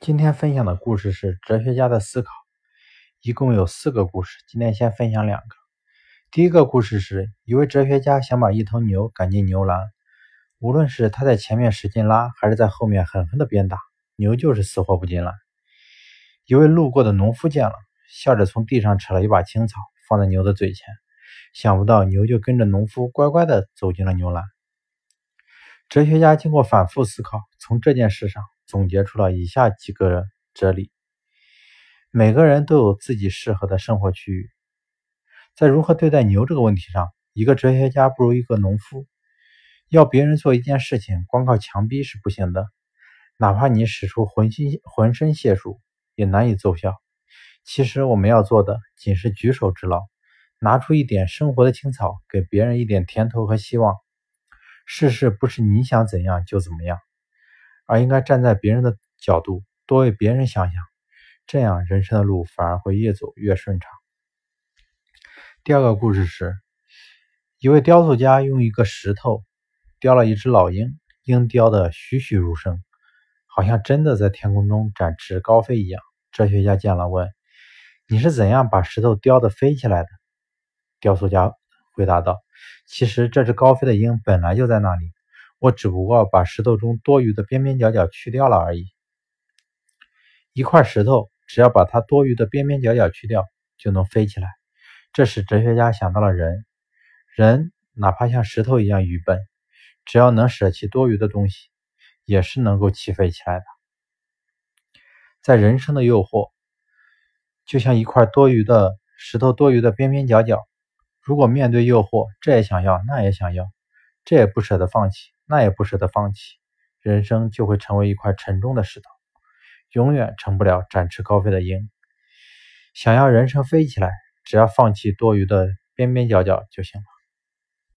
今天分享的故事是哲学家的思考，一共有四个故事。今天先分享两个。第一个故事是一位哲学家想把一头牛赶进牛栏，无论是他在前面使劲拉，还是在后面狠狠的鞭打，牛就是死活不进来。一位路过的农夫见了，笑着从地上扯了一把青草放在牛的嘴前，想不到牛就跟着农夫乖乖的走进了牛栏。哲学家经过反复思考，从这件事上。总结出了以下几个哲理：每个人都有自己适合的生活区域。在如何对待牛这个问题上，一个哲学家不如一个农夫。要别人做一件事情，光靠强逼是不行的，哪怕你使出浑心浑身解数，也难以奏效。其实我们要做的，仅是举手之劳，拿出一点生活的青草，给别人一点甜头和希望。世事不是你想怎样就怎么样。而应该站在别人的角度，多为别人想想，这样人生的路反而会越走越顺畅。第二个故事是，一位雕塑家用一个石头雕了一只老鹰，鹰雕的栩栩如生，好像真的在天空中展翅高飞一样。哲学家见了问：“你是怎样把石头雕的飞起来的？”雕塑家回答道：“其实这只高飞的鹰本来就在那里。”我只不过把石头中多余的边边角角去掉了而已。一块石头，只要把它多余的边边角角去掉，就能飞起来。这使哲学家想到了人，人哪怕像石头一样愚笨，只要能舍弃多余的东西，也是能够起飞起来的。在人生的诱惑，就像一块多余的石头，多余的边边角角，如果面对诱惑，这也想要，那也想要，这也不舍得放弃。那也不舍得放弃，人生就会成为一块沉重的石头，永远成不了展翅高飞的鹰。想要人生飞起来，只要放弃多余的边边角角就行了。